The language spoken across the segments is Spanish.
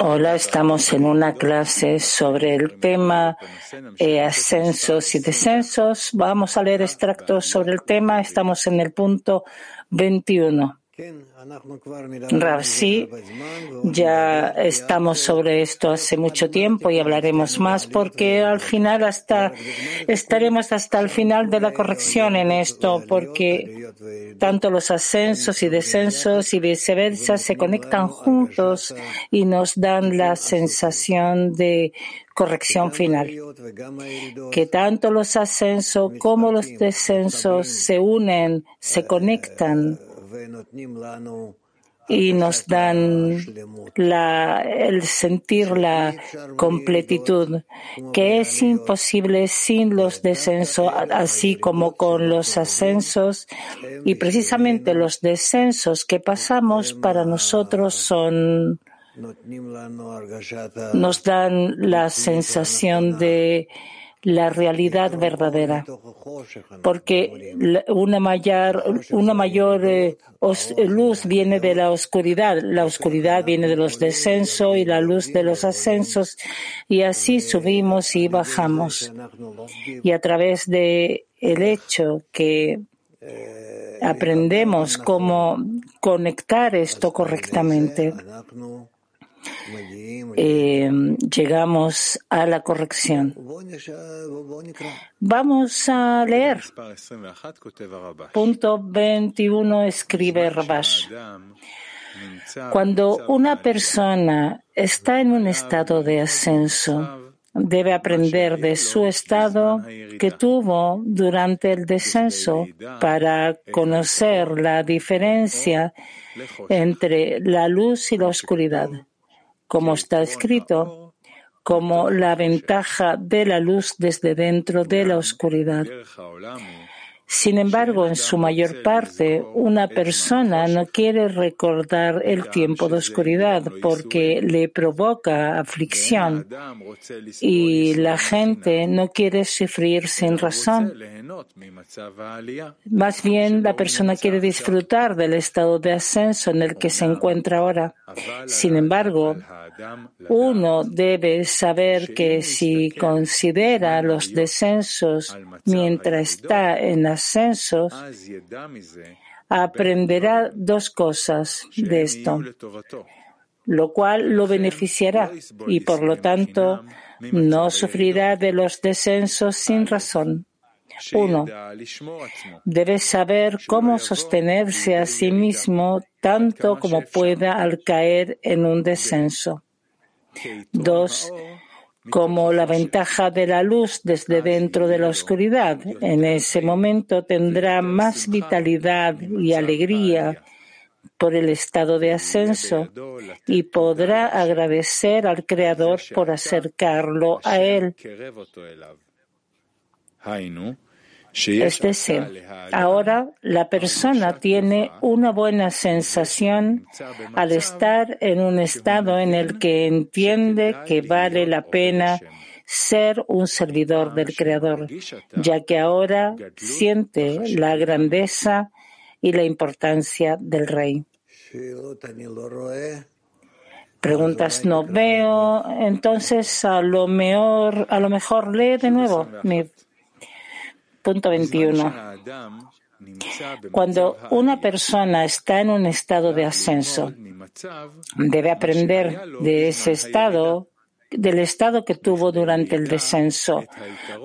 Hola, estamos en una clase sobre el tema eh, ascensos y descensos. Vamos a leer extractos sobre el tema. Estamos en el punto 21. Sí, ya estamos sobre esto hace mucho tiempo y hablaremos más porque al final hasta estaremos hasta el final de la corrección en esto porque tanto los ascensos y descensos y viceversa se conectan juntos y nos dan la sensación de corrección final. Que tanto los ascensos como los descensos se unen, se conectan y nos dan el sentir la completitud, que es imposible sin los descensos, así como con los ascensos. Y precisamente los descensos que pasamos para nosotros son nos dan la sensación de la realidad verdadera, porque una mayor, una mayor eh, luz viene de la oscuridad, la oscuridad viene de los descensos y la luz de los ascensos, y así subimos y bajamos. Y a través de el hecho que aprendemos cómo conectar esto correctamente, eh, llegamos a la corrección. Vamos a leer. Punto 21 escribe Rabash. Cuando una persona está en un estado de ascenso, debe aprender de su estado que tuvo durante el descenso para conocer la diferencia entre la luz y la oscuridad como está escrito, como la ventaja de la luz desde dentro de la oscuridad. Sin embargo, en su mayor parte, una persona no quiere recordar el tiempo de oscuridad porque le provoca aflicción y la gente no quiere sufrir sin razón. Más bien, la persona quiere disfrutar del estado de ascenso en el que se encuentra ahora. Sin embargo, uno debe saber que si considera los descensos mientras está en ascensos, aprenderá dos cosas de esto, lo cual lo beneficiará y por lo tanto no sufrirá de los descensos sin razón. Uno, debe saber cómo sostenerse a sí mismo tanto como pueda al caer en un descenso. Dos, como la ventaja de la luz desde dentro de la oscuridad. En ese momento tendrá más vitalidad y alegría por el estado de ascenso y podrá agradecer al Creador por acercarlo a Él. Es decir, ahora la persona tiene una buena sensación al estar en un estado en el que entiende que vale la pena ser un servidor del Creador, ya que ahora siente la grandeza y la importancia del Rey. Preguntas no veo, entonces a lo mejor, a lo mejor lee de nuevo. Punto 21. Cuando una persona está en un estado de ascenso, debe aprender de ese estado del estado que tuvo durante el descenso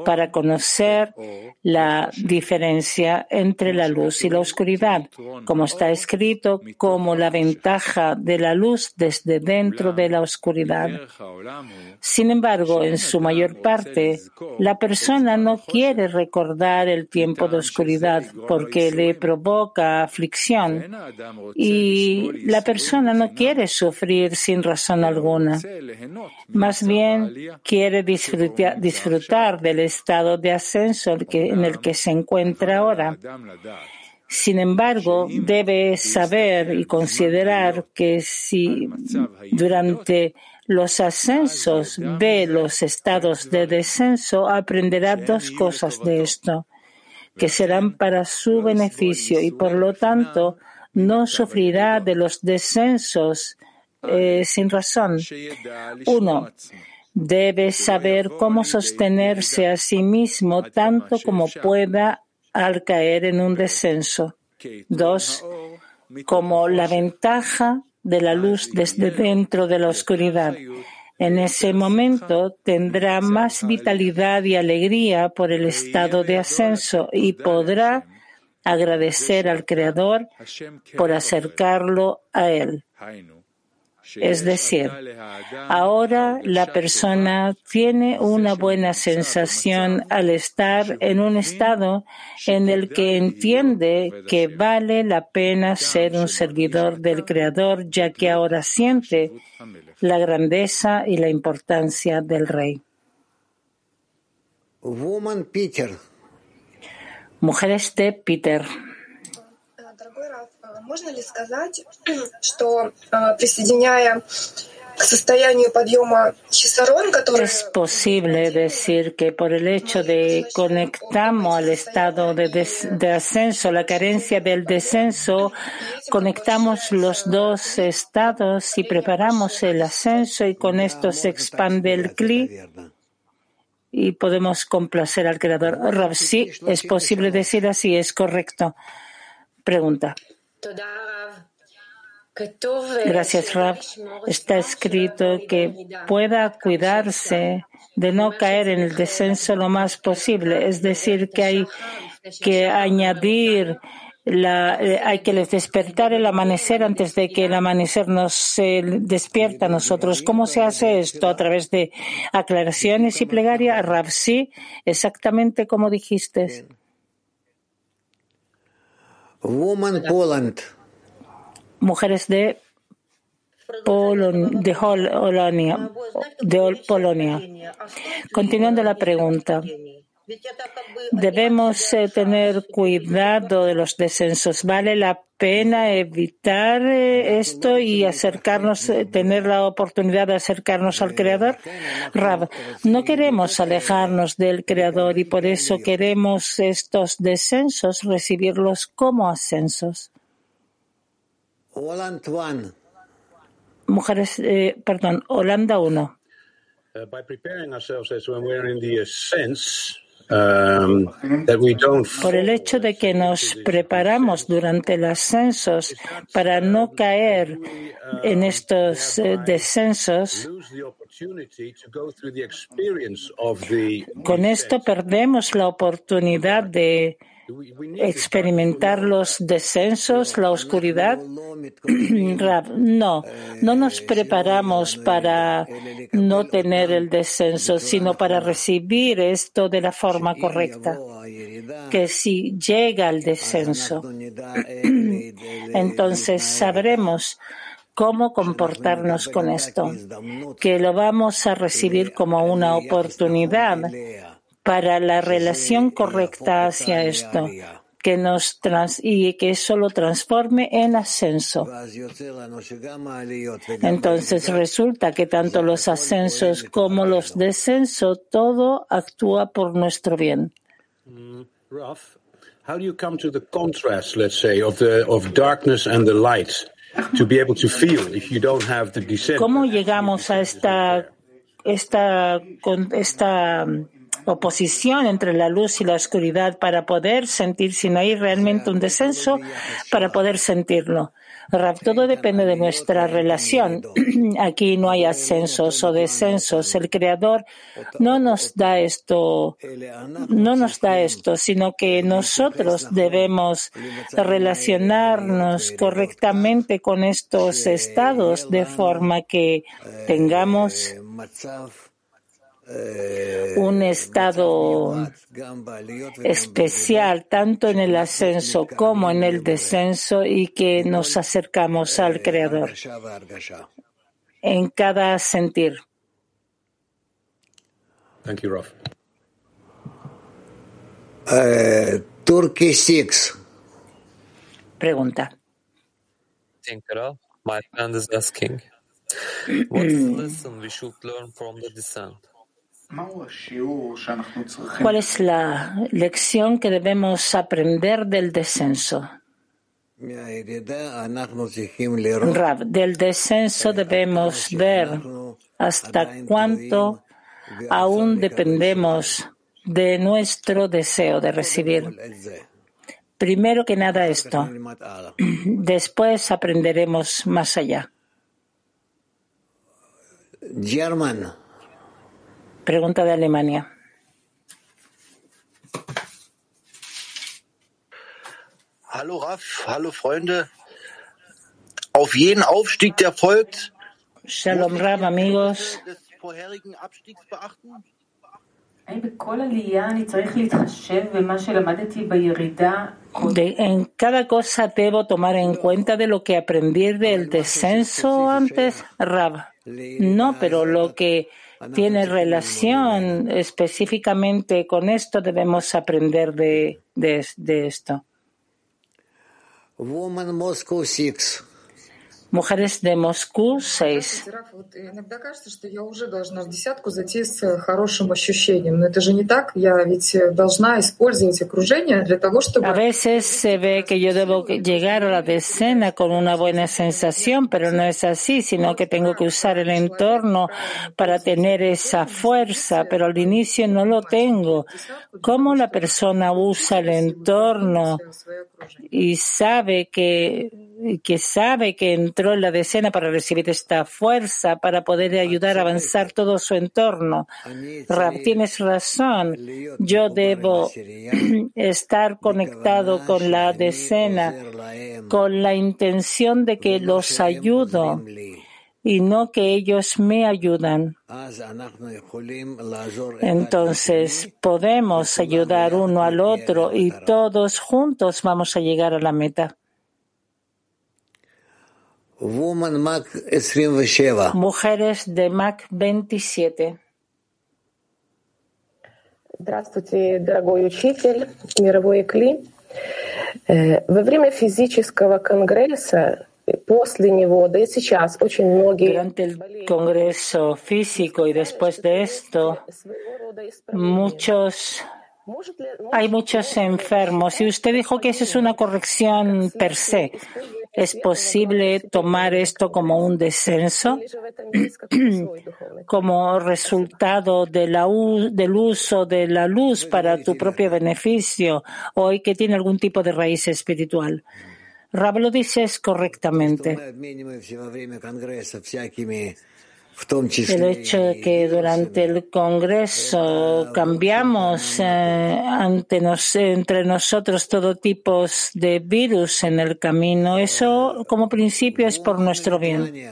para conocer la diferencia entre la luz y la oscuridad, como está escrito, como la ventaja de la luz desde dentro de la oscuridad. Sin embargo, en su mayor parte, la persona no quiere recordar el tiempo de oscuridad porque le provoca aflicción y la persona no quiere sufrir sin razón alguna. Más bien quiere disfrutar, del estado de ascenso en el que se encuentra ahora. Sin embargo, debe saber y considerar que si durante los ascensos ve los estados de descenso, aprenderá dos cosas de esto, que serán para su beneficio y por lo tanto no sufrirá de los descensos eh, sin razón. Uno, debe saber cómo sostenerse a sí mismo tanto como pueda al caer en un descenso. Dos, como la ventaja de la luz desde dentro de la oscuridad. En ese momento tendrá más vitalidad y alegría por el estado de ascenso y podrá agradecer al Creador por acercarlo a Él. Es decir, ahora la persona tiene una buena sensación al estar en un estado en el que entiende que vale la pena ser un servidor del Creador, ya que ahora siente la grandeza y la importancia del Rey. Mujeres de Peter. Можно ли сказать, что присоединяя Es posible decir que por el hecho de conectamos al estado de, de, ascenso, la carencia del descenso, conectamos los dos estados y preparamos el ascenso y con esto se expande el cli y podemos complacer al creador. Rav, sí, es posible decir así, es correcto. Pregunta. Gracias, Rab. Está escrito que pueda cuidarse de no caer en el descenso lo más posible. Es decir, que hay que añadir la, eh, hay que despertar el amanecer antes de que el amanecer nos despierta a nosotros. ¿Cómo se hace esto? A través de aclaraciones y plegaria. Rab, sí, exactamente como dijiste. Woman Poland mujeres de, de, Polonia, de Polonia. Continuando la pregunta. Debemos eh, tener cuidado de los descensos. ¿Vale la pena evitar eh, esto y acercarnos, eh, tener la oportunidad de acercarnos al Creador? Rab, no queremos alejarnos del Creador y por eso queremos estos descensos recibirlos como ascensos. Mujeres, eh, perdón, Holanda 1. Uh, um, Por el hecho de que nos preparamos durante los ascensos para no caer en estos eh, descensos, con esto perdemos la oportunidad de experimentar los descensos, la oscuridad? No, no nos preparamos para no tener el descenso, sino para recibir esto de la forma correcta. Que si llega el descenso, entonces sabremos cómo comportarnos con esto, que lo vamos a recibir como una oportunidad para la relación correcta hacia esto que nos trans y que eso lo transforme en ascenso. Entonces resulta que tanto los ascensos como los descensos, todo actúa por nuestro bien. How do you come to the contrast, let's say, of the of darkness and the light to be able to feel if you don't have the descent? ¿Cómo llegamos a esta esta esta oposición entre la luz y la oscuridad para poder sentir, si no hay realmente un descenso, para poder sentirlo. Todo depende de nuestra relación. Aquí no hay ascensos o descensos. El Creador no nos da esto, no nos da esto, sino que nosotros debemos relacionarnos correctamente con estos estados de forma que tengamos un estado especial tanto en el ascenso como en el descenso y que nos acercamos al Creador en cada sentir. Thank you, Raf. Uh, Turkey 6. Pregunta. Thank you, My friend is asking, what's the lesson we should learn from the descent? ¿Cuál es la lección que debemos aprender del descenso? Rab, del descenso debemos ver hasta cuánto aún dependemos de nuestro deseo de recibir. Primero que nada esto. Después aprenderemos más allá. German. Pregunta de Alemania. Hallo Raf, hallo Freunde. Auf jeden Aufstieg, der folgt. Shalom Raf, amigos. Des vorherigen Abstiegs beachten. De, en cada cosa debo tomar en cuenta de lo que aprendí del descenso antes, Rab. No, pero lo que tiene relación específicamente con esto debemos aprender de, de, de esto. Woman Moscow 6. Mujeres de Moscú 6. A veces se ve que yo debo llegar a la decena con una buena sensación, pero no es así, sino que tengo que usar el entorno para tener esa fuerza, pero al inicio no lo tengo. ¿Cómo la persona usa el entorno y sabe que que sabe que entró en la decena para recibir esta fuerza, para poder ayudar a avanzar todo su entorno? Rab, tienes razón. Yo debo estar conectado con la decena, con la intención de que los ayudo y no que ellos me ayudan. Entonces podemos ayudar uno al otro y todos juntos vamos a llegar a la meta. Woman Mac 27. Mujeres de Mac 27. Здравствуйте, дорогой учитель, мировой Кли. Э, Во время физического конгресса, э, после него, да и сейчас, очень многие Durante el Congreso físico y después de esto, своего рода исправления. muchos Может ли- hay может muchos enfermos y usted dijo que eso es una corrección per se. ¿Es posible tomar esto como un descenso? como resultado del uso de la luz para tu propio beneficio o que tiene algún tipo de raíz espiritual. Rab lo dices correctamente el hecho de que durante el Congreso cambiamos э, ante nos, entre nosotros todo tipo de virus en el camino, eso como principio es por nuestro bien.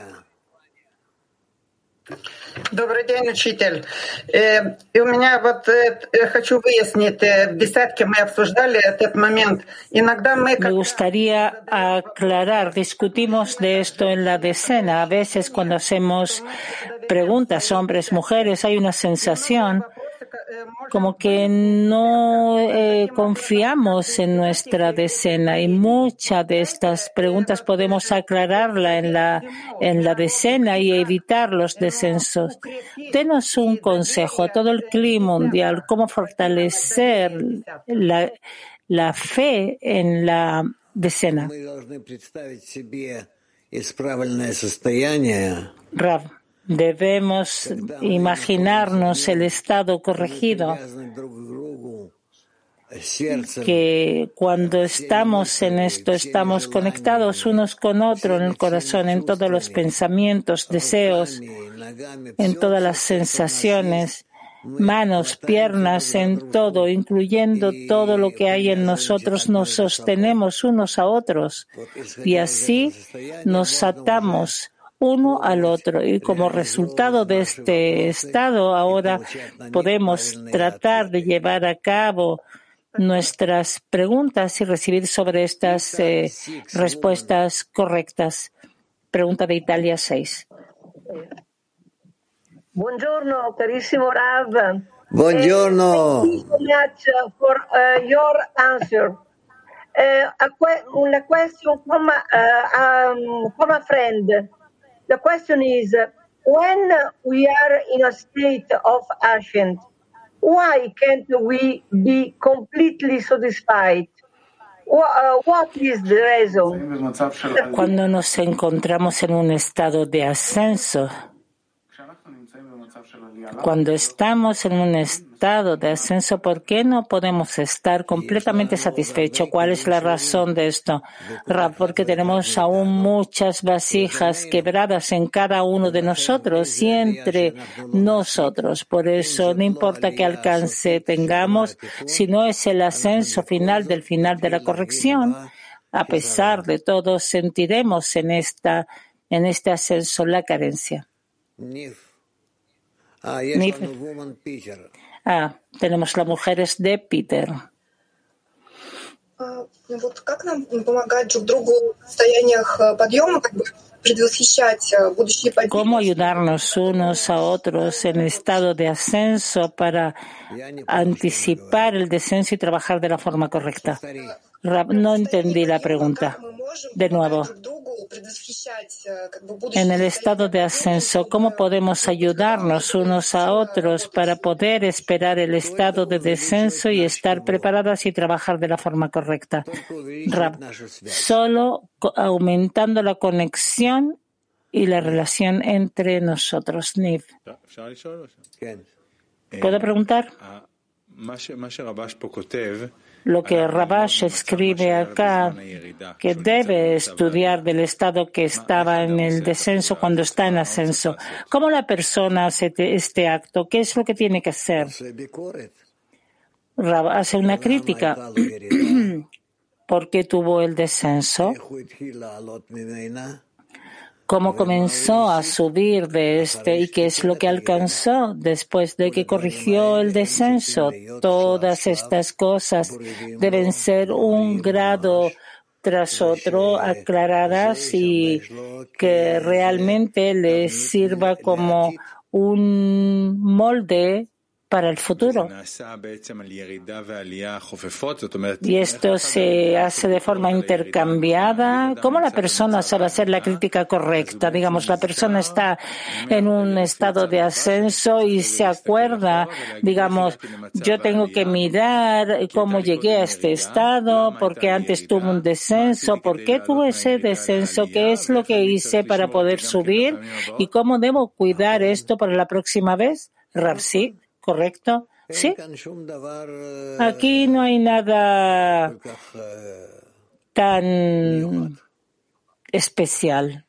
Таня. Добрый день, учитель. Э, И у меня вот э, э, хочу выяснить, э, в десятке мы обсуждали этот момент. Иногда мы... Me когда- gustaría aclarar, discutimos de esto en la decena. A veces cuando hacemos preguntas, hombres, mujeres, hay una sensación э, может, como que no eh, confiamos en nuestra decena y muchas de estas preguntas podemos aclararla en la, en la decena y evitar los descensos. Denos un consejo a todo el clima mundial, cómo fortalecer la, la fe en la decena. Rav. Debemos imaginarnos el estado corregido que cuando estamos en esto estamos conectados unos con otros en el corazón, en todos los pensamientos, deseos, en todas las sensaciones, manos, piernas, en todo, incluyendo todo lo que hay en nosotros, nos sostenemos unos a otros y así nos atamos uno al otro. Y como resultado de este estado, ahora podemos tratar de llevar a cabo nuestras preguntas y recibir sobre estas eh, respuestas correctas. Pregunta de Italia 6. Buongiorno, carissimo Rav. Buongiorno. Thank you so much uh, for uh, your answer. Uh, a que- una question from, uh, um, from a friend. The question is, uh, when we are in a state of ascent, why can't we be completely satisfied? Wha- uh, what is the reason? Cuando nos encontramos en un estado de ascenso, cuando estamos en un estado de ascenso, ¿por qué no podemos estar completamente satisfechos? ¿Cuál es la razón de esto? Porque tenemos aún muchas vasijas quebradas en cada uno de nosotros y entre nosotros. Por eso no importa qué alcance tengamos, si no es el ascenso final del final de la corrección, a pesar de todo, sentiremos en esta, en este ascenso la carencia. Ah, tenemos las mujeres de Peter. ¿Cómo ayudarnos unos a otros en el estado de ascenso para anticipar el descenso y trabajar de la forma correcta? No entendí la pregunta. De nuevo, en el estado de ascenso, cómo podemos ayudarnos unos a otros para poder esperar el estado de descenso y estar preparadas y trabajar de la forma correcta. Rab, solo aumentando la conexión y la relación entre nosotros. ¿Puedo preguntar? Lo que Rabash escribe acá, que debe estudiar del estado que estaba en el descenso cuando está en ascenso. ¿Cómo la persona hace este acto? ¿Qué es lo que tiene que hacer? Rab hace una crítica. ¿Por qué tuvo el descenso? ¿Cómo comenzó a subir de este y qué es lo que alcanzó después de que corrigió el descenso? Todas estas cosas deben ser un grado tras otro aclaradas y que realmente les sirva como un molde para el futuro. Y esto se hace de forma intercambiada. ¿Cómo la persona sabe hacer la crítica correcta? Digamos, la persona está en un estado de ascenso y se acuerda, digamos, yo tengo que mirar cómo llegué a este estado, porque antes tuve un descenso, por qué tuve ese descenso, qué es lo que hice para poder subir y cómo debo cuidar esto para la próxima vez. Rapsi. ¿correcto? Sí. Aquí no hay nada tan especial.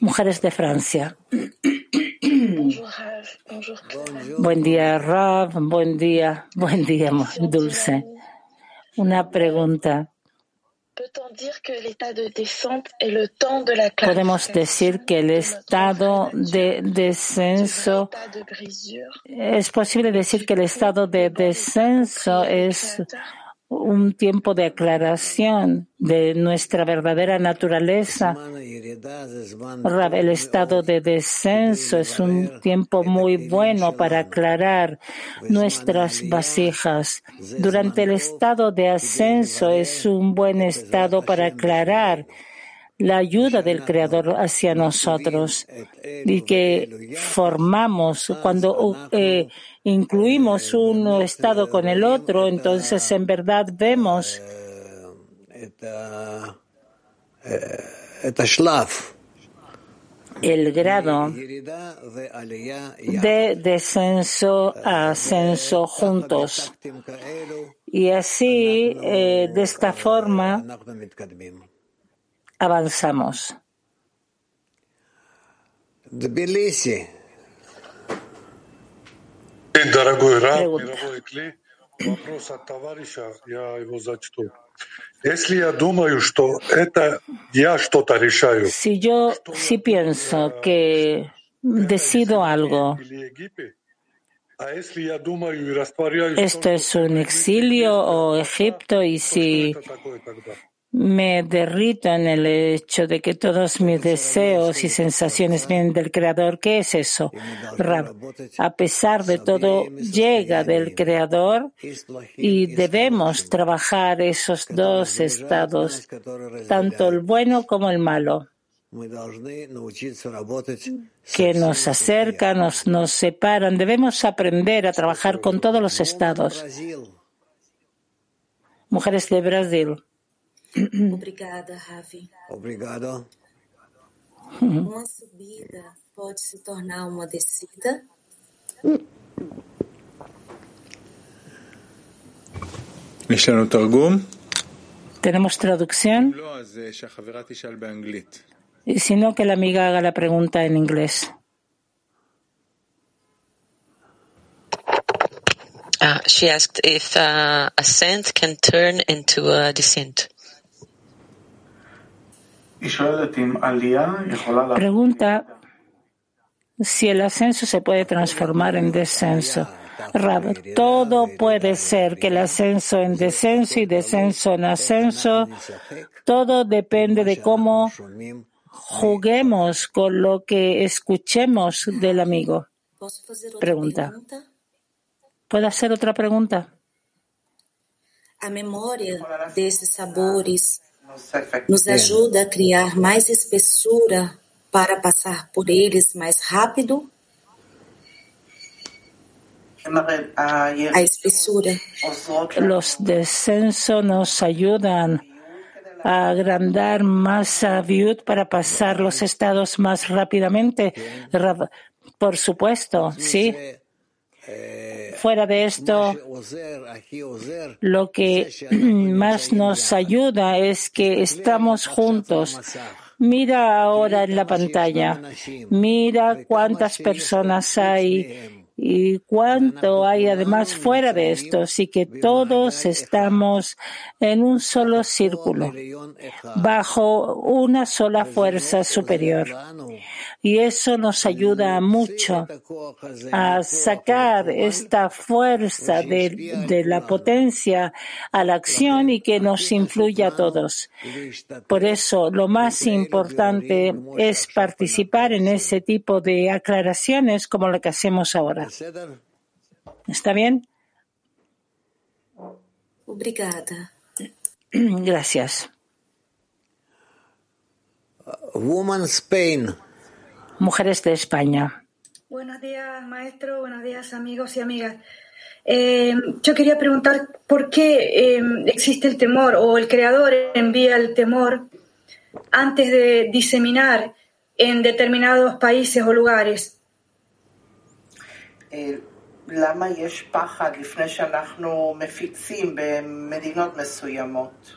Mujeres de Francia. buen día, Rab. Buen día, buen día, Dulce. Una pregunta. Podemos decir que el estado de descenso, es posible decir que el estado de descenso es un tiempo de aclaración de nuestra verdadera naturaleza. el estado de descenso es un tiempo muy bueno para aclarar nuestras vasijas. Durante el estado de ascenso es un buen estado para aclarar la ayuda del Creador hacia nosotros y que formamos cuando uh, eh, incluimos un estado con el otro, entonces en verdad vemos el grado de descenso a ascenso juntos. Y así, eh, de esta forma, avanzamos. Si yo si pienso que decido algo, esto es un exilio o Egipto y si me derrito en el hecho de que todos mis deseos y sensaciones vienen del Creador. ¿Qué es eso? A pesar de todo, llega del Creador y debemos trabajar esos dos estados, tanto el bueno como el malo que nos acercan, nos, nos separan. Debemos aprender a trabajar con todos los estados. Mujeres de Brasil. Obrigada, Ravi. Obrigado. Uma subida pode se tornar uma descida? Tenemos traducción. Y si no, que la amiga haga la pregunta en inglés. Uh, she asked if uh, ascent can turn into a descent. Pregunta si el ascenso se puede transformar en descenso. Rab, todo puede ser que el ascenso en descenso y descenso en ascenso, todo depende de cómo juguemos con lo que escuchemos del amigo. Pregunta. ¿Puedo hacer otra pregunta? A memória desses sabores nos ajuda a criar mais espessura para passar por eles mais rápido? A espessura. Los descensos nos ayudan a agrandar más a Viud para pasar los estados más rápidamente. Por supuesto, sí. Fuera de esto, lo que más nos ayuda es que estamos juntos. Mira ahora en la pantalla, mira cuántas personas hay y cuánto hay además fuera de esto. Así que todos estamos en un solo círculo, bajo una sola fuerza superior. Y eso nos ayuda mucho a sacar esta fuerza de, la potencia a la acción y que nos influya a todos. Por eso, lo más importante es participar en ese tipo de aclaraciones como lo que hacemos ahora. ¿Está bien? Obrigada. Gracias. Woman Spain. Mujeres de España. Buenos días, maestro. Buenos días, amigos y amigas. Eh, yo quería preguntar por qué eh, existe el temor o el creador envía el temor antes de diseminar en determinados países o lugares. למה יש פחד לפני שאנחנו מפיצים במדינות מסוימות?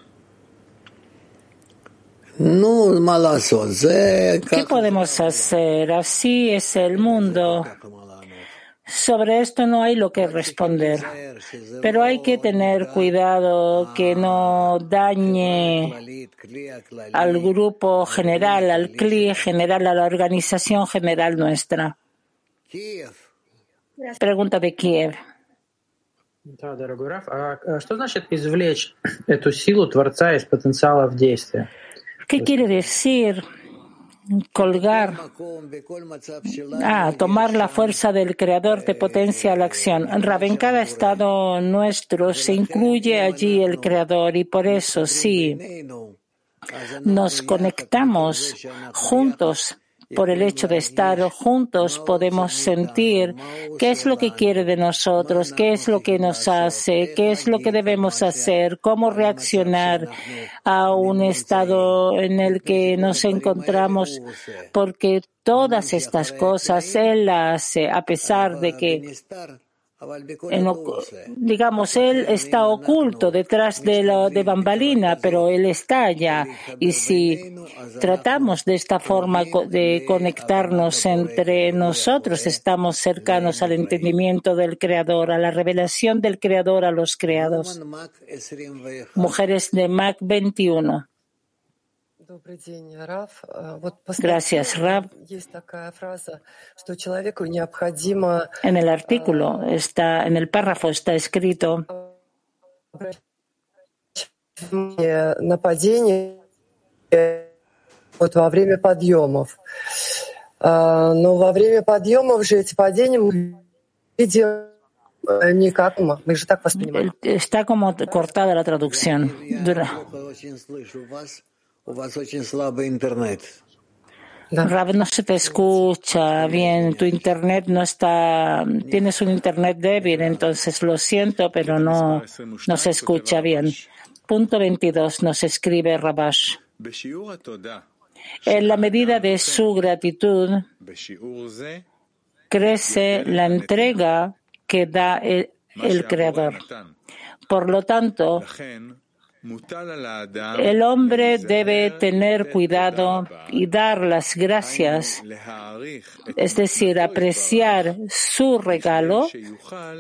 נו, מה לעשות? זה ¿Qué podemos hacer? Así es el mundo. Sobre esto no hay lo que responder, pero hay que tener cuidado que no dañe al grupo general, al CLI general, a la organización general nuestra. Pregunta de Kiev. Да, дорогой Раф, а а что значит извлечь эту силу Творца из потенциала в действие? ¿Qué quiere decir colgar? Ah, tomar la fuerza del creador de potencia a la acción. Rab, en cada estado nuestro se incluye allí el creador y por eso sí nos conectamos juntos. por el hecho de estar juntos podemos sentir qué es lo que quiere de nosotros, qué es lo que nos hace, qué es lo que debemos hacer, cómo reaccionar a un estado en el que nos encontramos, porque todas estas cosas Él las hace a pesar de que digamos, él está oculto detrás de, la, de bambalina, pero él está allá. Y si tratamos de esta forma de conectarnos entre nosotros, estamos cercanos al entendimiento del Creador, a la revelación del Creador a los creados. Mujeres de Mac 21. Добрый день, Раф. А, Вот Gracias, Rab. есть такая фраза, что человеку необходимо En el artículo está, en el párrafo está escrito внимание на падение вот во время подъемов. Но во время подъемов же эти падения мы видим э, не как мы, мы же так воспринимаем. Está como cortada la traducción. Rab, no se te escucha bien. Tu internet no está. Tienes un internet débil, entonces lo siento, pero no, no se escucha bien. Punto 22 nos escribe Rabash. En la medida de su gratitud, crece la entrega que da el, el Creador. Por lo tanto, el hombre debe tener cuidado y dar las gracias, es decir, apreciar su regalo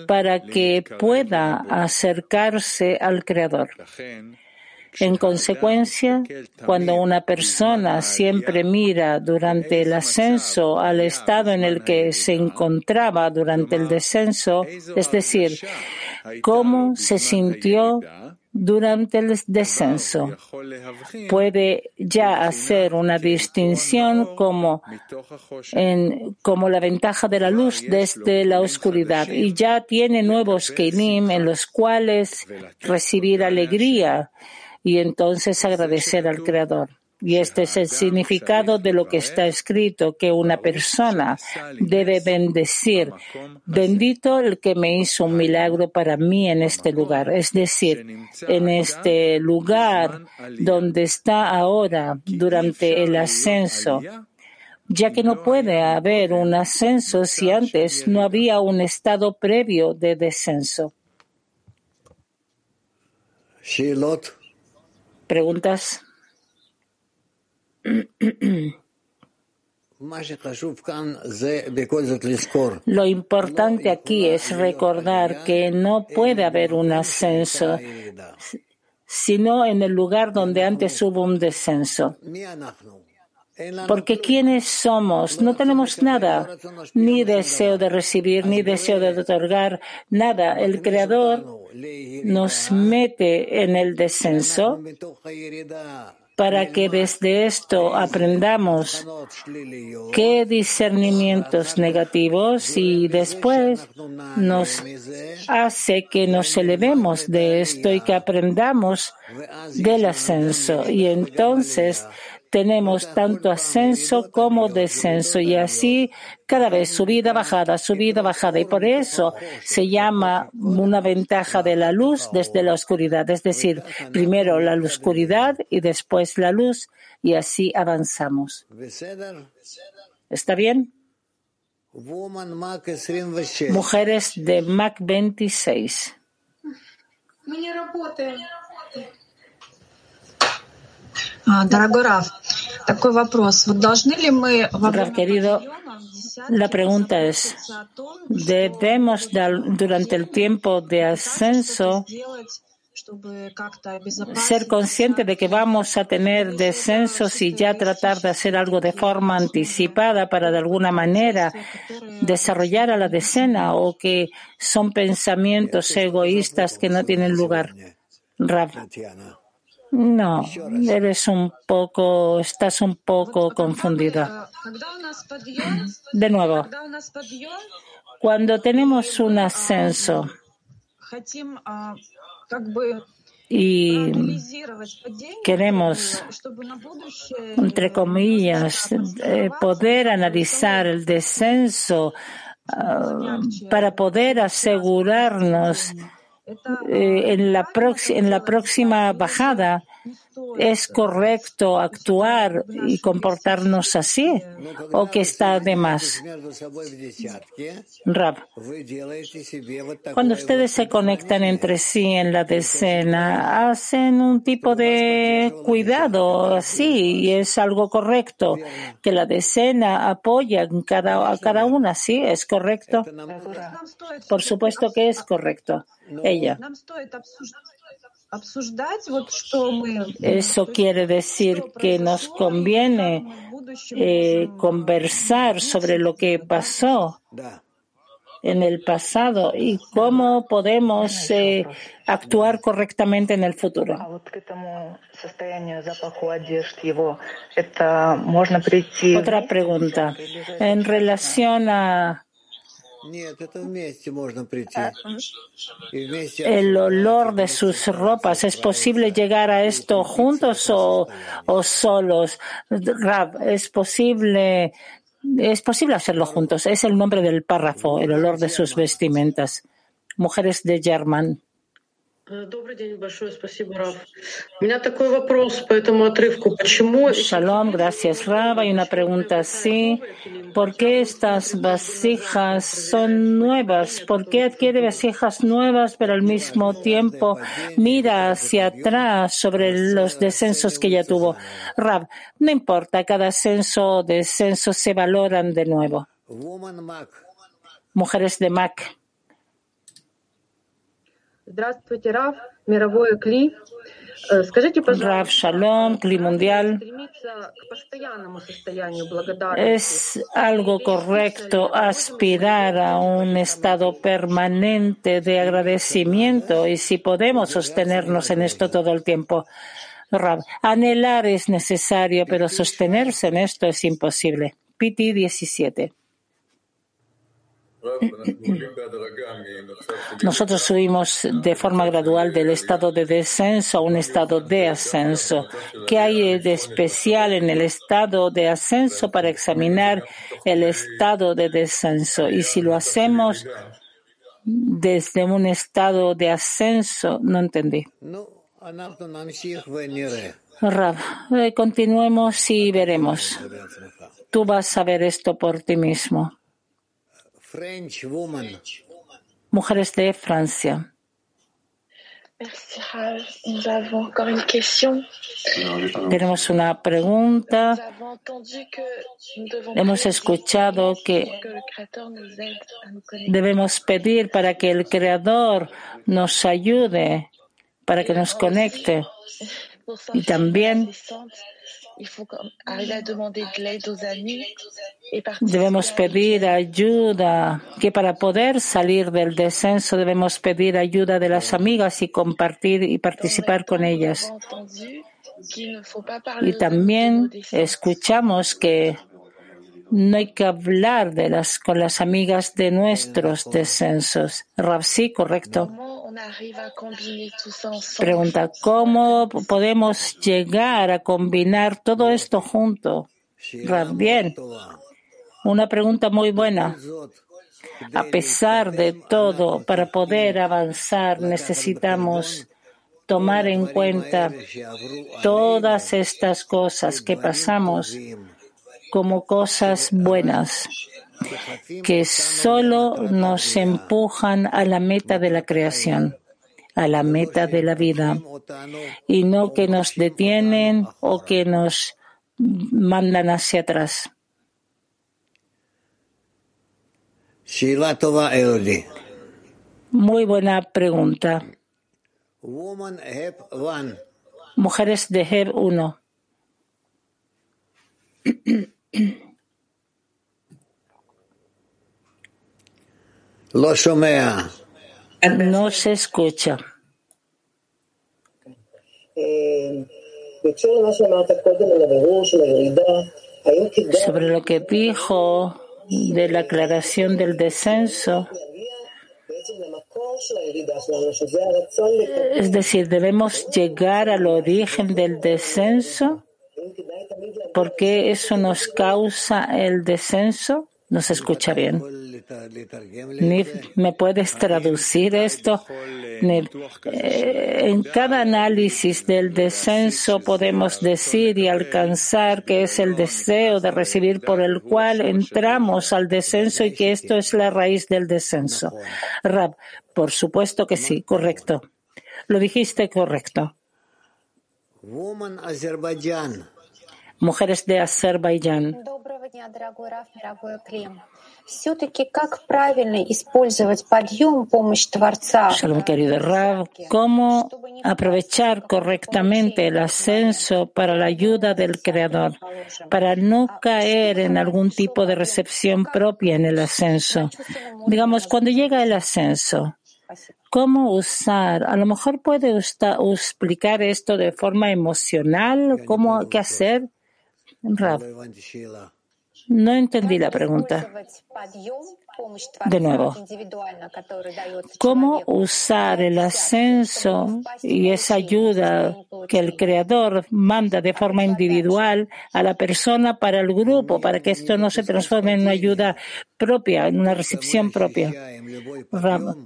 para que pueda acercarse al Creador. En consecuencia, cuando una persona siempre mira durante el ascenso al estado en el que se encontraba durante el descenso, es decir, cómo se sintió durante el descenso. Puede ya hacer una distinción como, en, como la ventaja de la luz desde la oscuridad y ya tiene nuevos Keilim en los cuales recibir alegría y entonces agradecer al Creador. Y este es el significado de lo que está escrito, que una persona debe bendecir. Bendito el que me hizo un milagro para mí en este lugar. Es decir, en este lugar donde está ahora durante el ascenso, ya que no puede haber un ascenso si antes no había un estado previo de descenso. ¿Preguntas? Lo importante aquí es recordar que no puede haber un ascenso, sino en el lugar donde antes hubo un descenso. Porque ¿quiénes somos? No tenemos nada, ni deseo de recibir, ni deseo de otorgar, nada. El Creador nos mete en el descenso para que desde esto aprendamos qué discernimientos negativos y después nos hace que nos elevemos de esto y que aprendamos del ascenso. Y entonces tenemos tanto ascenso como descenso y así cada vez subida, bajada, subida, bajada. Y por eso se llama una ventaja de la luz desde la oscuridad, es decir, primero la oscuridad y después la luz y así avanzamos. ¿Está bien? Mujeres de Mac 26. Дорогой Раф, такой вопрос. Вот должны ли мы во Raf, querido, la pregunta es, ¿debemos durante el tiempo de ascenso ser consciente de que vamos a tener descensos y ya tratar de hacer algo de forma anticipada para de alguna manera desarrollar a la decena o que son pensamientos egoístas que no tienen lugar? Rav. No, eres un poco, estás un poco confundida. De nuevo, cuando tenemos un ascenso y queremos, entre comillas, eh, poder analizar el descenso ah, para poder asegurarnos eh, en, la en la próxima bajada ¿Es correcto actuar y comportarnos así o que está de más? Rab, cuando ustedes se conectan entre sí en la decena, hacen un tipo de cuidado así y es algo correcto que la decena apoya cada, a cada una, sí, es correcto. Por supuesto que es correcto. Ella. Eso quiere decir que nos conviene eh, conversar sobre lo que pasó en el pasado y cómo podemos eh, actuar correctamente en el futuro. Otra pregunta. En relación a el olor de sus ropas. ¿Es posible llegar a esto juntos o, solos? Rab, es posible, es posible hacerlo juntos. Es el nombre del párrafo, el olor de sus vestimentas. Mujeres de German. Shalom, gracias, Rab. Hay una pregunta así. ¿Por qué estas vasijas son nuevas? ¿Por qué adquiere vasijas nuevas, pero al mismo tiempo mira hacia atrás sobre los descensos que ya tuvo? Rab, no importa, cada ascenso o descenso se valoran de nuevo. Mujeres de Mac. Здравствуйте, Раф, мировое КЛИ. Э, Скажите, Rav Shalom, Cli Mundial. стремиться к постоянному состоянию благодарности. Es algo correcto aspirar a un estado permanente de agradecimiento y si podemos sostenernos en esto todo el tiempo. Rav, anhelar es necesario, pero sostenerse en esto es imposible. Piti 17. Nosotros subimos de forma gradual del estado de descenso a un estado de ascenso. ¿Qué hay de especial en el estado de ascenso para examinar el estado de descenso? Y si lo hacemos desde un estado de ascenso, no entendí. Rav, eh, continuemos y veremos. Tú vas a ver esto por ti mismo. French woman. Mujeres de Francia. Tenemos una pregunta. Hemos escuchado que debemos pedir para que el Creador nos ayude, para que nos conecte. Y también il faut comme arriver à demander de l'aide aux amis et participer debemos pedir ayuda, que para poder salir del descenso debemos pedir ayuda de las amigas y compartir y participar con ellas. Y también escuchamos que no hay que hablar de las, con las amigas de nuestros descensos. Rav, sí, correcto. Pregunta, ¿cómo podemos llegar a combinar todo esto junto? Bien. Una pregunta muy buena. A pesar de todo, para poder avanzar necesitamos tomar en cuenta todas estas cosas que pasamos como cosas buenas que solo nos empujan a la meta de la creación, a la meta de la vida, y no que nos detienen o que nos mandan hacia atrás. Muy buena pregunta. Mujeres de Heb 1. No se escucha. Sobre lo que dijo de la aclaración del descenso, es decir, debemos llegar al origen del descenso porque eso nos causa el descenso. No se escucha bien. Nif, ¿me puedes traducir esto? Nif, eh, en cada análisis del descenso podemos decir y alcanzar que es el deseo de recibir por el cual entramos al descenso y que esto es la raíz del descenso. Rab, por supuesto que sí, correcto. Lo dijiste correcto mujeres de Azerbaiyán. Shalom, querido Rab, ¿cómo aprovechar correctamente el ascenso para la ayuda del Creador, para no caer en algún tipo de recepción propia en el ascenso? Digamos, cuando llega el ascenso, ¿Cómo usar? A lo mejor puede usted explicar esto de forma emocional, cómo qué hacer Rab, no entendí la pregunta. De nuevo, ¿cómo usar el ascenso y esa ayuda que el Creador manda de forma individual a la persona para el grupo, para que esto no se transforme en una ayuda propia, en una recepción propia? Rab,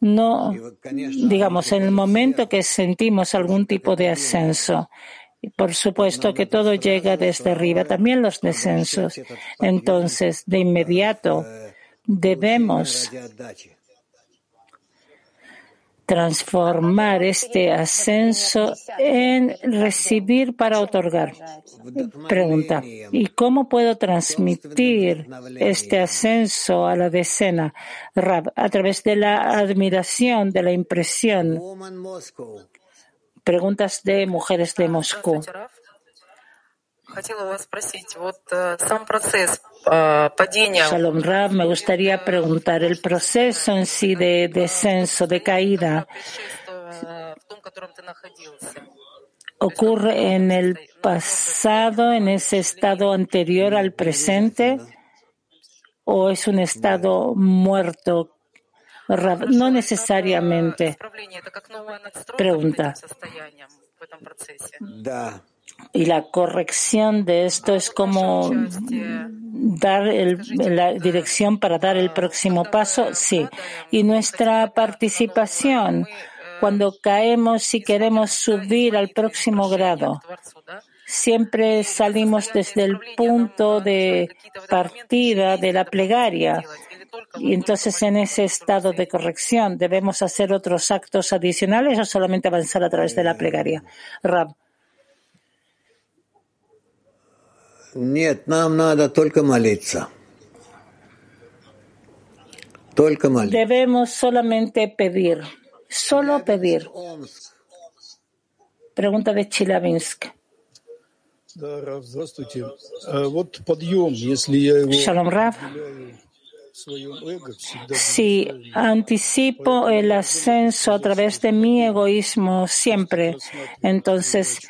no, digamos, en el momento que sentimos algún tipo de ascenso, por supuesto que todo llega desde arriba, también los descensos. Entonces, de inmediato, debemos transformar este ascenso en recibir para otorgar. Pregunta, ¿y cómo puedo transmitir este ascenso a la decena? Rab, a través de la admiración, de la impresión. Preguntas de mujeres de Moscú. Shalom Rab, me gustaría preguntar el proceso en sí de descenso, de caída, ocurre en el pasado, en ese estado anterior al presente, o es un estado muerto no necesariamente. Pregunta. Y la corrección de esto es como dar el, la dirección para dar el próximo paso, sí. Y nuestra participación, cuando caemos y queremos subir al próximo grado. Siempre salimos desde el punto de partida de la plegaria. Y entonces en ese estado de corrección debemos hacer otros actos adicionales o solamente avanzar a través de la plegaria. Rab. Debemos solamente pedir solo pedir. Pregunta de Chilavinsk. Shalom Rav. Si anticipo el ascenso a través de mi egoísmo siempre, entonces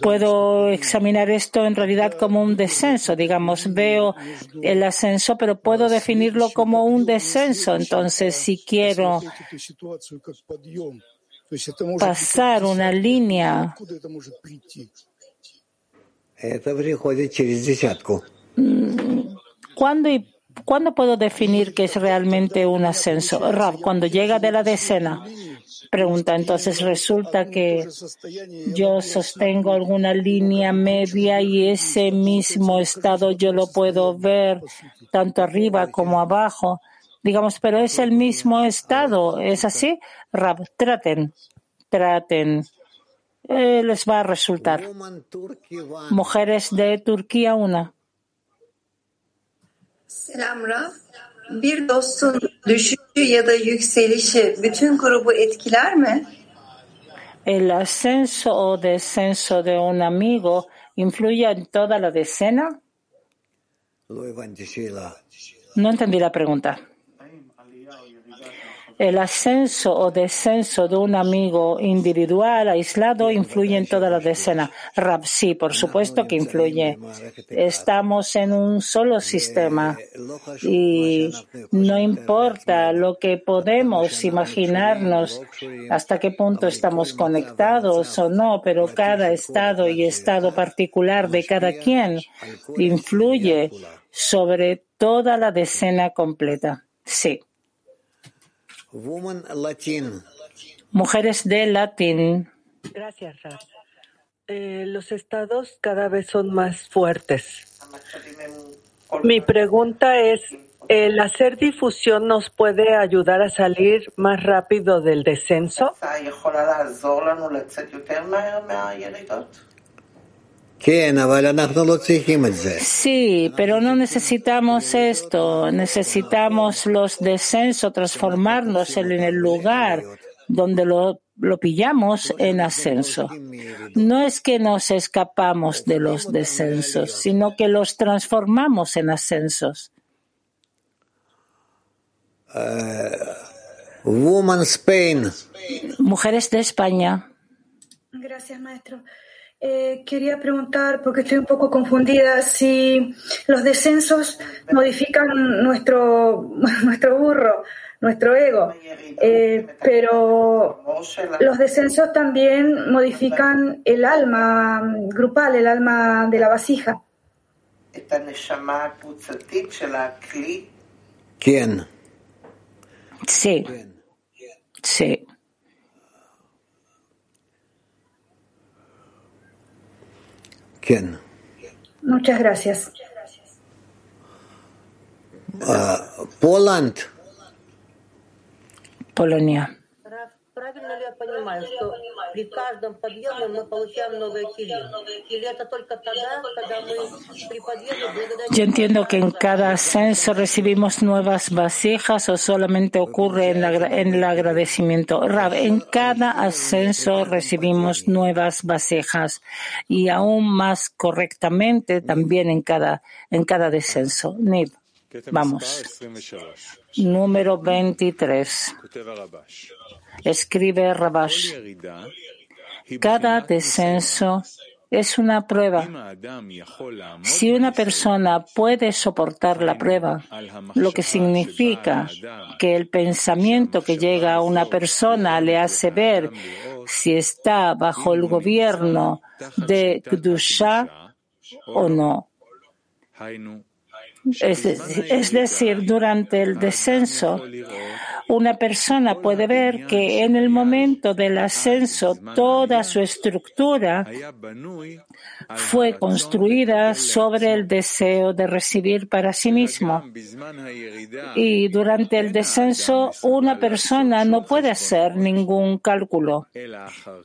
puedo examinar esto en realidad como un descenso, digamos, veo el ascenso, pero puedo definirlo como un descenso, entonces si quiero pasar una línea. ¿Cuándo, y, ¿Cuándo puedo definir que es realmente un ascenso? Rab, cuando llega de la decena. Pregunta, entonces resulta que yo sostengo alguna línea media y ese mismo estado yo lo puedo ver tanto arriba como abajo. Digamos, pero es el mismo estado. ¿Es así? Rab, traten, traten. Eh, les va a resultar. Mujeres de Turquía, una. El ascenso o descenso de un amigo influye en toda la decena? No entendí la pregunta. ¿El ascenso o descenso de un amigo individual, aislado, influye en toda la decena? Rab, sí, por supuesto que influye. Estamos en un solo sistema y no importa lo que podemos imaginarnos, hasta qué punto estamos conectados o no, pero cada estado y estado particular de cada quien influye sobre toda la decena completa. Sí. Woman Latin. Mujeres de latín. Gracias, Raf. Eh, los estados cada vez son más fuertes. Mi pregunta es, ¿el hacer difusión nos puede ayudar a salir más rápido del descenso? Sí, pero no necesitamos esto. Necesitamos los descensos, transformarnos en el lugar donde lo, lo pillamos en ascenso. No es que nos escapamos de los descensos, sino que los transformamos en ascensos. Woman Spain. Mujeres de España. Gracias, maestro. Eh, quería preguntar, porque estoy un poco confundida, si los descensos modifican nuestro, nuestro burro, nuestro ego, eh, pero los descensos también modifican el alma grupal, el alma de la vasija. ¿Quién? Sí. Sí. Muchas gracias. Uh, Poland. Polonia. Yo entiendo que en cada ascenso recibimos nuevas vasijas o solamente ocurre en, el agradecimiento. Rab, en cada ascenso recibimos nuevas vasijas y aún más correctamente también en cada, en cada descenso. Nib. Vamos. Número 23. Escribe Rabash. Cada descenso es una prueba. Si una persona puede soportar la prueba, lo que significa que el pensamiento que llega a una persona le hace ver si está bajo el gobierno de Kdusha o no. Es, decir, durante el descenso, una persona puede ver que en el momento del ascenso toda su estructura fue construida sobre el deseo de recibir para sí mismo. Y durante el descenso una persona no puede hacer ningún cálculo.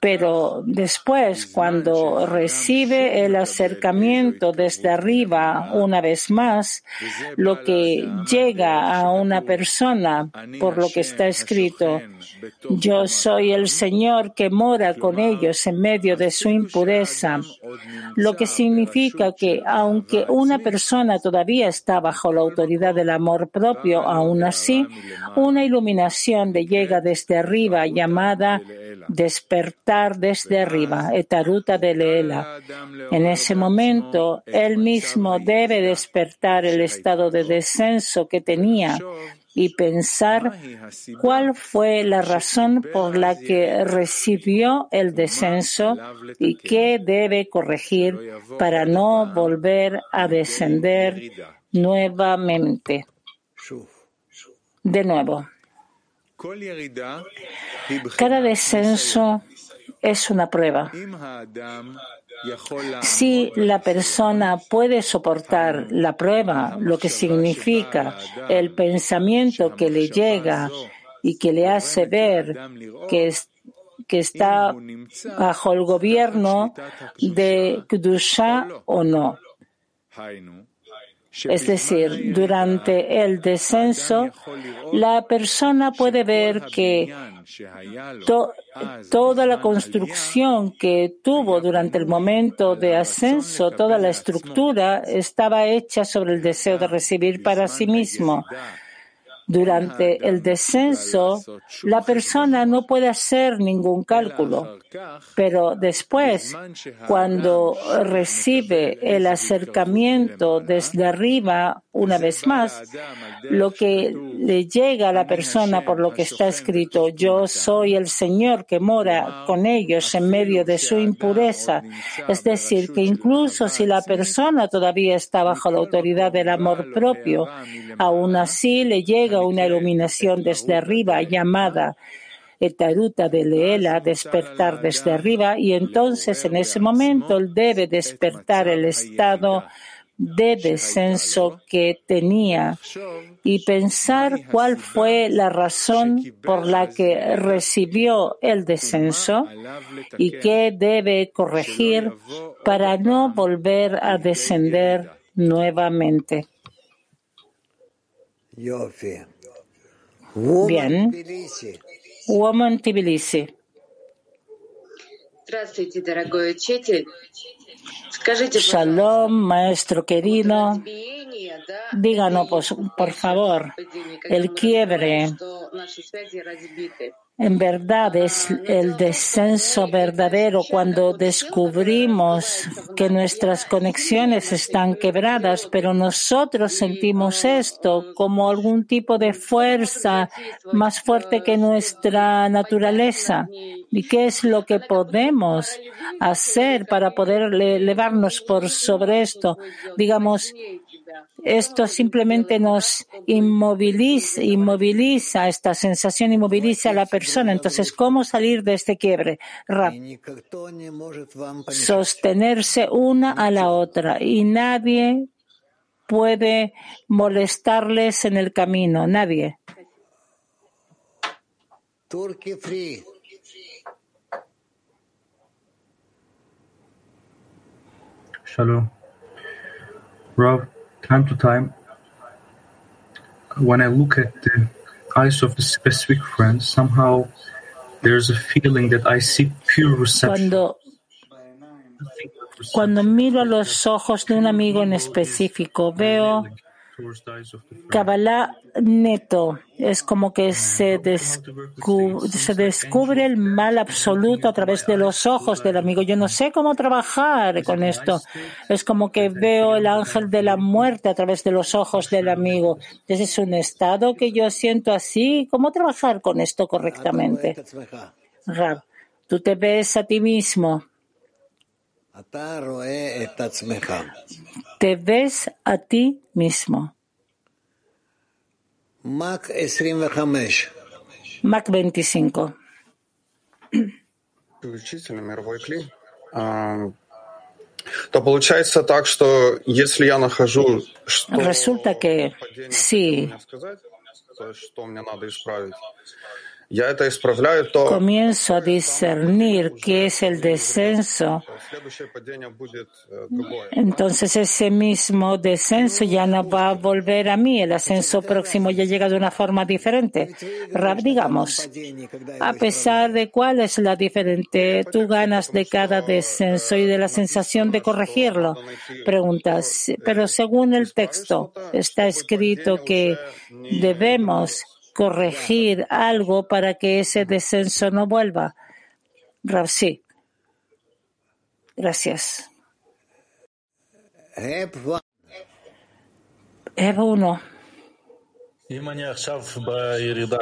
Pero después, cuando recibe el acercamiento desde arriba una vez más, lo que llega a una persona por lo que está escrito, yo soy el Señor que mora con ellos en medio de su impureza, lo que significa que aunque una persona todavía está bajo la autoridad del amor propio, aún así, una iluminación le llega desde arriba llamada despertar desde arriba, etaruta de Leela. En ese momento, él mismo debe despertar el estado de descenso que tenía y pensar cuál fue la razón por la que recibió el descenso y qué debe corregir para no volver a descender nuevamente. De nuevo, cada descenso es una prueba. Si la persona puede soportar la prueba, lo que significa el pensamiento que le llega y que le hace ver que está bajo el gobierno de Kdusha o no. Es decir, durante el descenso, la persona puede ver que toda la construcción que tuvo durante el momento de ascenso, toda la estructura, estaba hecha sobre el deseo de recibir para sí mismo. Durante el descenso, la persona no puede hacer ningún cálculo, pero después, cuando recibe el acercamiento desde arriba, una vez más, lo que le llega a la persona por lo que está escrito, yo soy el Señor que mora con ellos en medio de su impureza. Es decir, que incluso si la persona todavía está bajo la autoridad del amor propio, aún así le llega una iluminación desde arriba llamada Etaruta de Leela, despertar desde arriba, y entonces en ese momento él debe despertar el estado de descenso que tenía y pensar cuál fue la razón por la que recibió el descenso y qué debe corregir para no volver a descender nuevamente. Bien. Woman Tbilisi. Shalom, maestro querido. Díganos, por, por favor, el quiebre en verdad es el descenso verdadero cuando descubrimos que nuestras conexiones están quebradas, pero nosotros sentimos esto como algún tipo de fuerza más fuerte que nuestra naturaleza. ¿Y qué es lo que podemos hacer para poder elevarnos por sobre esto? Digamos, esto simplemente nos inmoviliza, inmoviliza, esta sensación inmoviliza a la persona. Entonces, ¿cómo salir de este quiebre? Rab, sostenerse una a la otra y nadie puede molestarles en el camino, nadie. Turkey free. Shalom. Rav, time to time, when I look at the eyes of the specific friend, somehow there's a feeling that I see pure reception. Cuando, cuando miro a los ojos de un amigo en específico, veo Kabbalah neto. Es como que se, se descubre el mal absoluto a través de los ojos del amigo. Yo no sé cómo trabajar con esto. Es como que veo el ángel de la muerte a través de los ojos del amigo. Ese es un estado que yo siento así. ¿Cómo trabajar con esto correctamente? Rab, tú te ves a ti mismo. Te ves a ti mismo. Mac 25. Mac Resulta que sí comienzo a discernir qué es el descenso, entonces ese mismo descenso ya no va a volver a mí. El ascenso próximo ya llega de una forma diferente. Rab, digamos, a pesar de cuál es la diferente, tú ganas de cada descenso y de la sensación de corregirlo. Preguntas, pero según el texto está escrito que debemos corregir algo para que ese descenso no vuelva. Rav, sí. Gracias. Eva 1.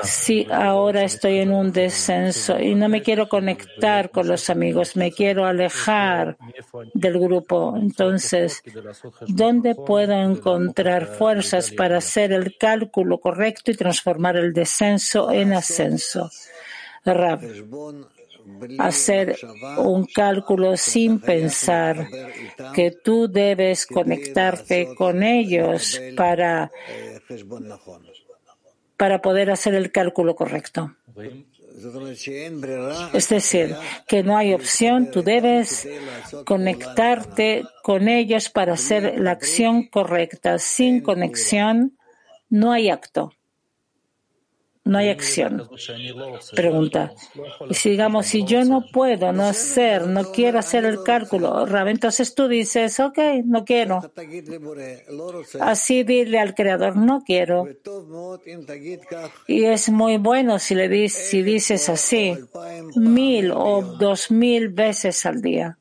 Sí, ahora estoy en un descenso y no me quiero conectar con los amigos, me quiero alejar del grupo. Entonces, ¿dónde puedo encontrar fuerzas para hacer el cálculo correcto y transformar el descenso en ascenso? Rab, hacer un cálculo sin pensar que tú debes conectarte con ellos para para poder hacer el cálculo correcto. Es decir, que no hay opción, tú debes conectarte con ellos para hacer la acción correcta. Sin conexión no hay acto, no hay acción. Pregunta. Y si digamos, si yo no puedo, no hacer, no quiero hacer el cálculo, Rab, entonces tú dices, ok, no quiero. Así dile al Creador, no quiero. Y es muy bueno si le dices, si dices así, mil o dos mil veces al día.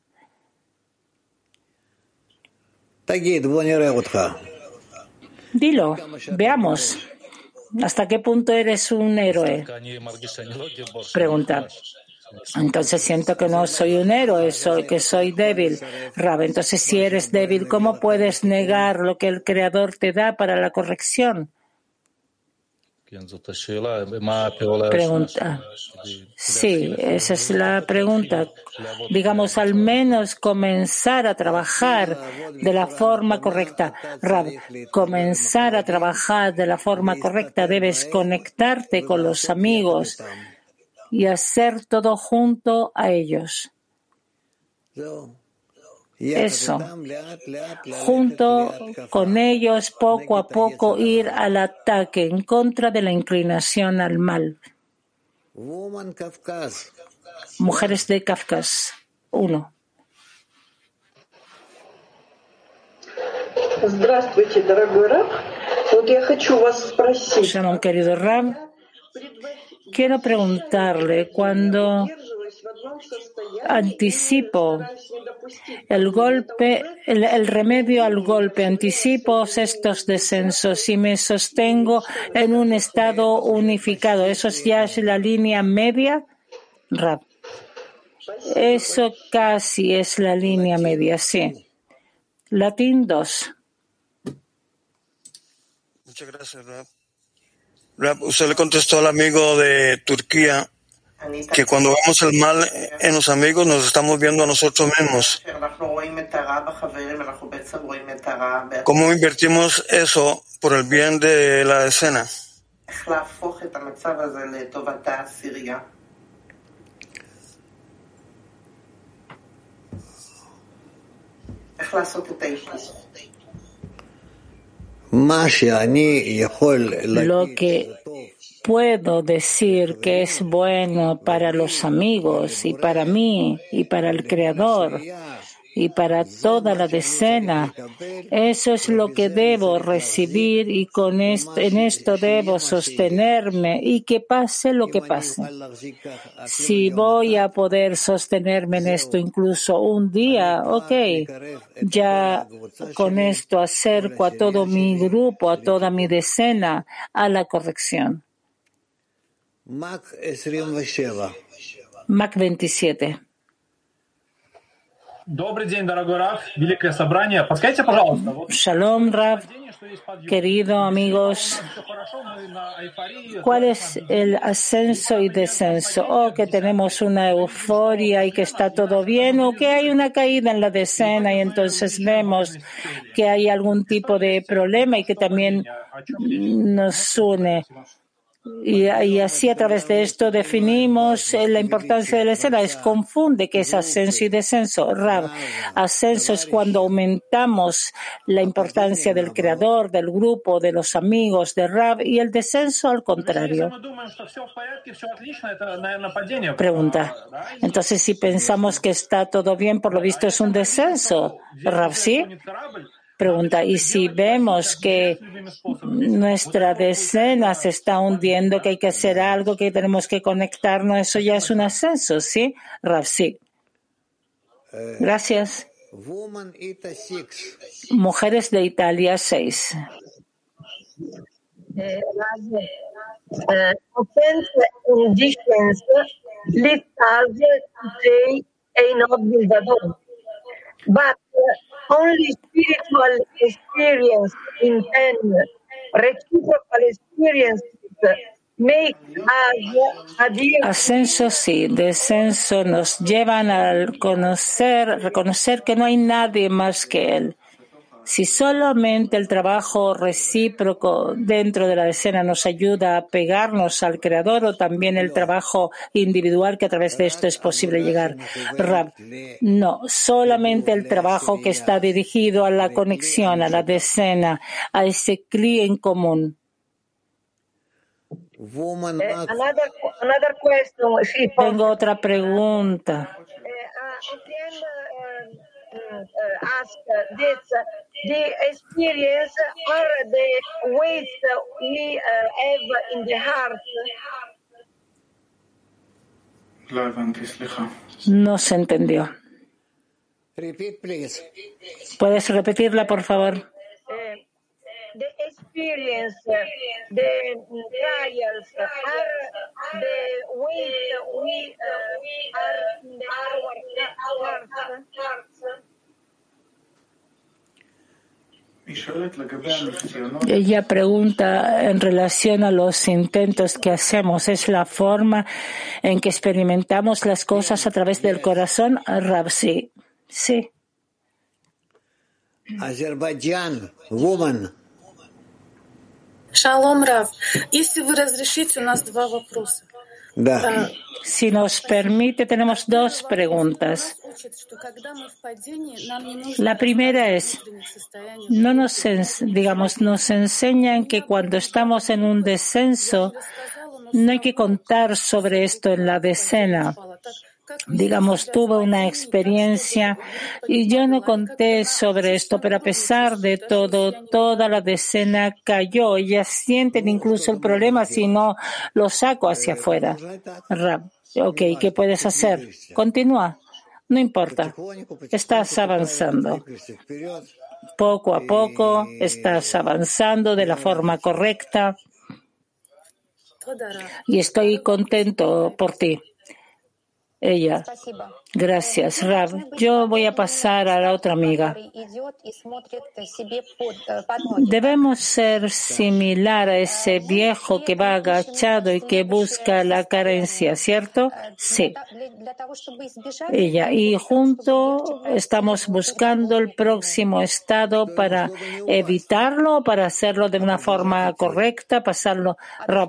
Dilo, veamos. ¿Hasta qué punto eres un héroe? Pregunta. Entonces siento que no soy un héroe, soy, que soy débil. Rab, entonces si eres débil, ¿cómo puedes negar lo que el Creador te da para la corrección? Pregunta. Sí, esa es la pregunta. Digamos, al menos comenzar a trabajar de la forma correcta. Rab, comenzar a trabajar de la forma correcta. Debes conectarte con los amigos y hacer todo junto a ellos eso, junto con ellos poco a poco ir al ataque en contra de la inclinación al mal. Mujeres de Kafkas. Uno. Shalom, querido Ram. Quiero preguntarle, cuando anticipo el golpe, el, remedio al golpe, anticipo estos descensos y me sostengo en un estado unificado. ¿Eso ya es la línea media? Eso casi es la línea media, sí. Latín 2. Muchas gracias, Rab. Rab, usted le contestó al amigo de Turquía que cuando vemos el mal eh, en los amigos nos estamos viendo a nosotros mismos. ¿Cómo invertimos eso por el bien de la escena? Lo que puedo decir que es bueno para los amigos y para mí y para el Creador y para toda la decena. Eso es lo que debo recibir y con esto, en esto debo sostenerme y que pase lo que pase. Si voy a poder sostenerme en esto incluso un día, ok, ya con esto acerco a todo mi grupo, a toda mi decena a la corrección. Mac 27. Mac 27. Добрый день, дорогой Раф, Великое Собрание. Подскажите, пожалуйста, вот Shalom, Rav, querido amigos. ¿Cuál es el ascenso y descenso? ¿O que tenemos una euforia y que está todo bien? ¿O que hay una caída en la decena y entonces vemos que hay algún tipo de problema y que también nos une? Y, así a través de esto definimos la importancia de la escena. Es confunde que es ascenso y descenso. Rab, ascenso es cuando aumentamos la importancia del creador, del grupo, de los amigos de Rab y el descenso al contrario. Pregunta. Entonces, si pensamos que está todo bien, por lo visto es un descenso. Rab, sí. Pregunta, y si vemos que nuestra decena se está hundiendo, que hay que hacer algo, que tenemos que conectarnos, eso ya es un ascenso, ¿sí? Rav, sí. Gracias. Mujeres de Italia 6. But only spiritual experience in ten reciprocal experiences make us adhere Ascenso sí, descenso nos llevan al conocer, reconocer que no hay nadie más que Él. Si solamente el trabajo recíproco dentro de la decena nos ayuda a pegarnos al Creador o también el trabajo individual que a través de esto es posible llegar. Rab, no, solamente el trabajo que está dirigido a la conexión, a la decena, a ese cli en común. Eh, Tengo otra pregunta. Uh, uh, ask this, uh, the experience or the weight we have in the heart. No se entendió. ¿Puedes repetirla, por favor? Eh, ella pregunta en relación a los intentos que hacemos, ¿es la forma en que experimentamos las cosas a través del corazón? Rabsi, sí. Шалом, Рав. Если вы разрешите, у нас два вопроса. Да. Si nos permite, tenemos dos preguntas. Учат, что когда мы в падении, нам не нужно La primera es, внутренних состояний. no nos, ens- digamos, nos enseñan que cuando estamos en un descenso, no hay que contar sobre esto en la decena. digamos, tuve una experiencia y yo no conté sobre esto, pero a pesar de todo, toda la decena cayó. Ellas sienten incluso el problema si no lo saco hacia afuera. Ok, ¿qué puedes hacer? Continúa. No importa. Estás avanzando. Poco a poco estás avanzando de la forma correcta. Y estoy contento por ti. Ella. Gracias, Rab. Yo voy a pasar a la otra amiga. Debemos ser similar a ese viejo que va agachado y que busca la carencia, ¿cierto? Sí. Ella. Y junto estamos buscando el próximo estado para evitarlo, para hacerlo de una forma correcta, pasarlo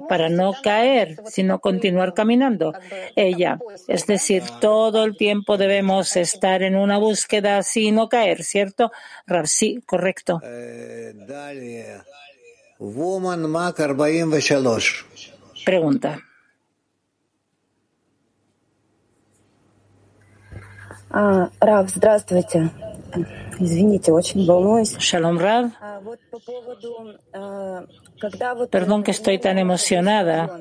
para no caer, sino continuar caminando. Ella. Es decir, todo el tiempo debemos estar en una búsqueda así y no caer, ¿cierto? Rab, sí, correcto. Pregunta. А, Рав, здравствуйте. Извините, очень волнуюсь. Shalom Rab. А вот по поводу, а, когда вот Perdón que estoy tan emocionada.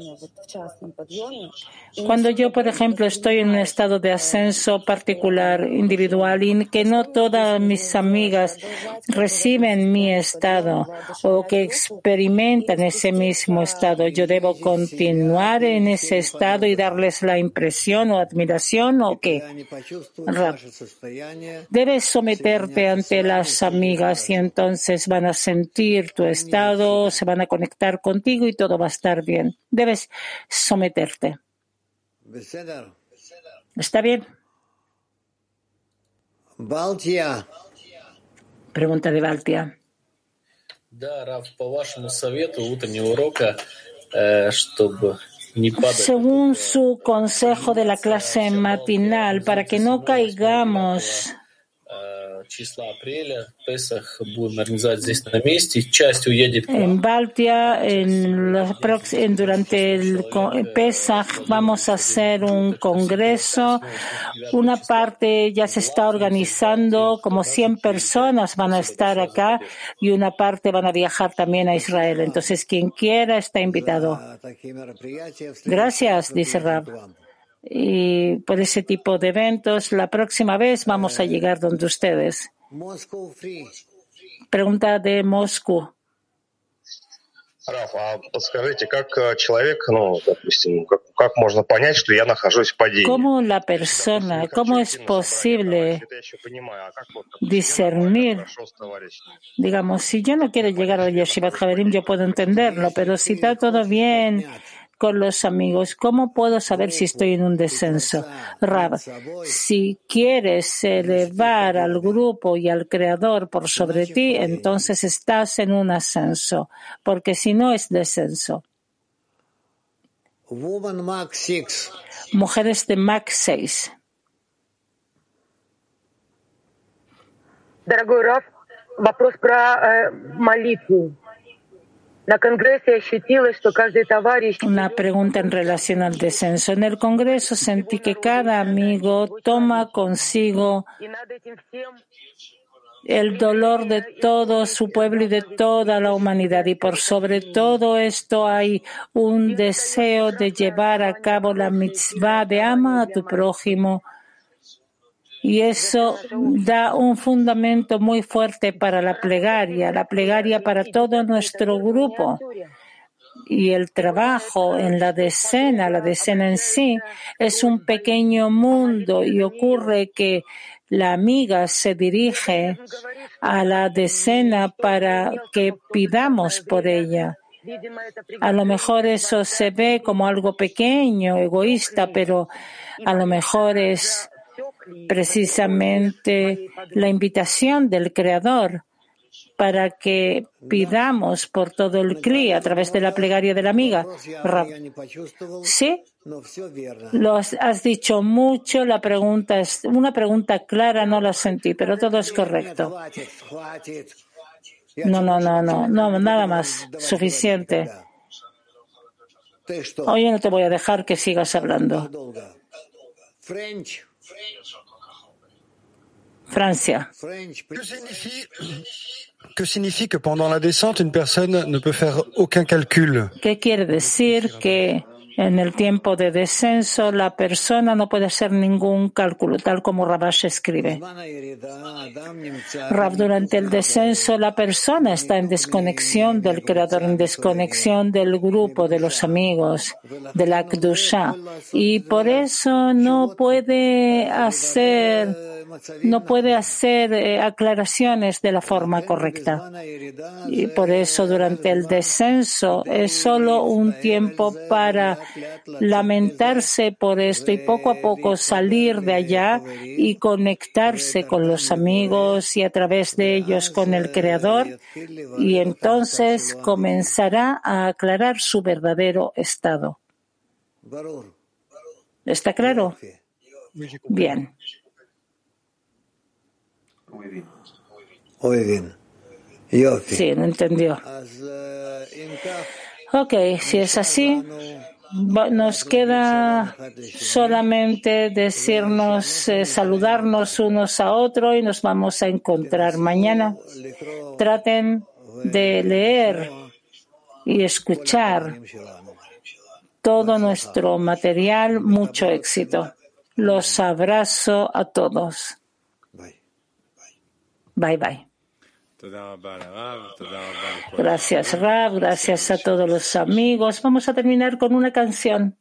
Cuando yo, por ejemplo, estoy en un estado de ascenso particular, individual, y que no todas mis amigas reciben mi estado o que experimentan ese mismo estado, yo debo continuar en ese estado y darles la impresión o admiración o qué. Debes someterte ante las amigas y entonces van a sentir tu estado, se van a a conectar contigo y todo va a estar bien. Debes someterte. ¿Está bien? Baltia. Pregunta de Baltia. Según su consejo de la clase matinal, para que no caigamos en Baltia, en los durante el Pesach, vamos a hacer un congreso. Una parte ya se está organizando, como 100 personas van a estar acá y una parte van a viajar también a Israel. Entonces, quien quiera está invitado. Gracias, dice Rab Y por ese tipo de eventos, la próxima vez vamos a llegar donde ustedes. Moscow Free. Pregunta de Moscú. Раф, а подскажите, как э, человек, ну, допустим, как, как можно понять, что я нахожусь в падении? ¿Cómo la persona, cómo es posible Это я еще понимаю, а как вот discernir? хорошо с товарищем? Digamos, si yo no quiero llegar al Yeshivat Haverim, yo puedo entenderlo, pero si está todo bien con los amigos, ¿cómo puedo saber si estoy en un descenso? Rab, si quieres elevar al grupo y al creador por sobre ti, entonces estás en un ascenso, porque si no es descenso. Woman Mark 6. Mujeres de Max 6. Дорогой Раф, вопрос про э, молитву. Una pregunta en relación al descenso. En el Congreso sentí que cada amigo toma consigo el dolor de todo su pueblo y de toda la humanidad. Y por sobre todo esto hay un deseo de llevar a cabo la mitzvah de ama a tu prójimo y eso da un fundamento muy fuerte para la plegaria, la plegaria para todo nuestro grupo. Y el trabajo en la decena, la decena en sí, es un pequeño mundo y ocurre que la amiga se dirige a la decena para que pidamos por ella. A lo mejor eso se ve como algo pequeño, egoísta, pero a lo mejor es precisamente la invitación del Creador para que pidamos por todo el CLI a través de la plegaria de la amiga. Sí, lo has dicho mucho, la pregunta es una pregunta clara, no la sentí, pero todo es correcto. No, no, no, no, no, nada más, suficiente. Hoy no te voy a dejar que sigas hablando. Francia. Que signifie, que signifie que pendant la descente, une personne ne peut faire aucun calcul? ¿Qué quiere decir que En el tiempo de descenso, la persona no puede hacer ningún cálculo, tal como Rabash escribe. Rab, durante el descenso, la persona está en desconexión del Creador, en desconexión del grupo, de los amigos, de la Kdusha. Y por eso no puede hacer, no puede hacer eh, aclaraciones de la forma correcta. Y por eso, durante el descenso, es solo un tiempo para lamentarse por esto y poco a poco salir de allá y conectarse con los amigos y a través de ellos con el Creador y entonces comenzará a aclarar su verdadero estado. ¿Está claro? Bien. Muy bien. Sí, no entendió. Ok, si es así, nos queda solamente decirnos, eh, saludarnos unos a otros y nos vamos a encontrar mañana. Traten de leer y escuchar todo nuestro material. Mucho éxito. Los abrazo a todos. Bye bye. Gracias, Rab. Gracias a todos los amigos. Vamos a terminar con una canción.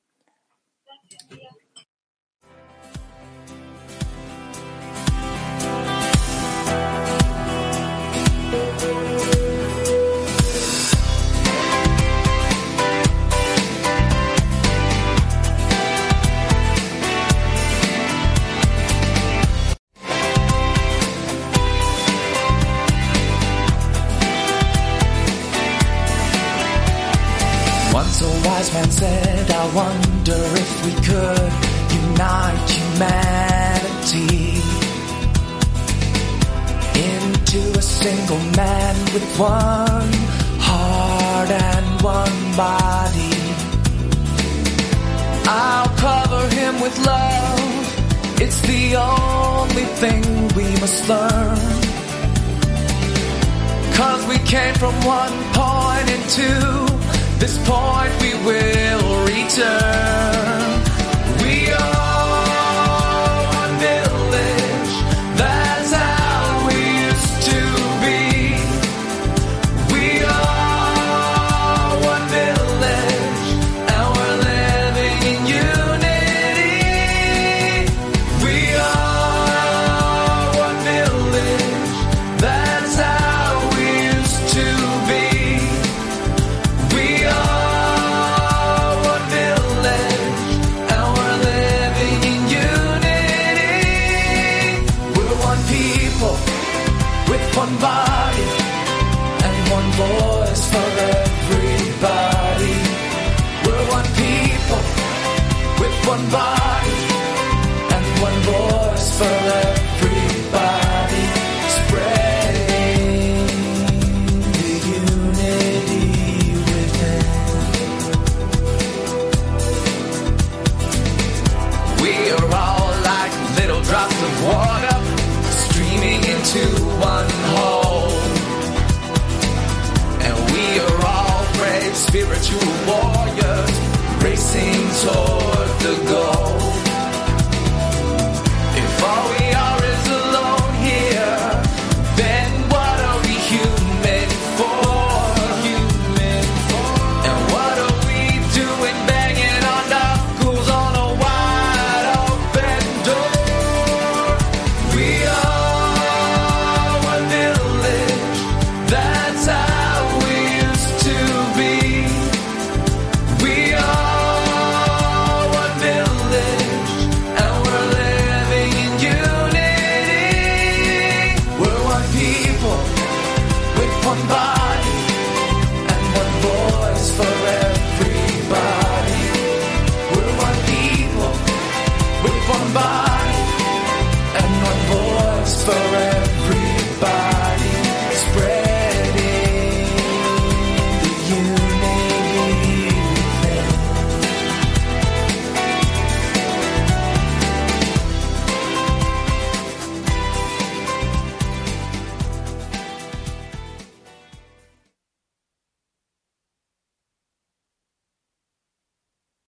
Wise man said, I wonder if we could unite humanity into a single man with one heart and one body. I'll cover him with love. It's the only thing we must learn. Cause we came from one point into this point we will return.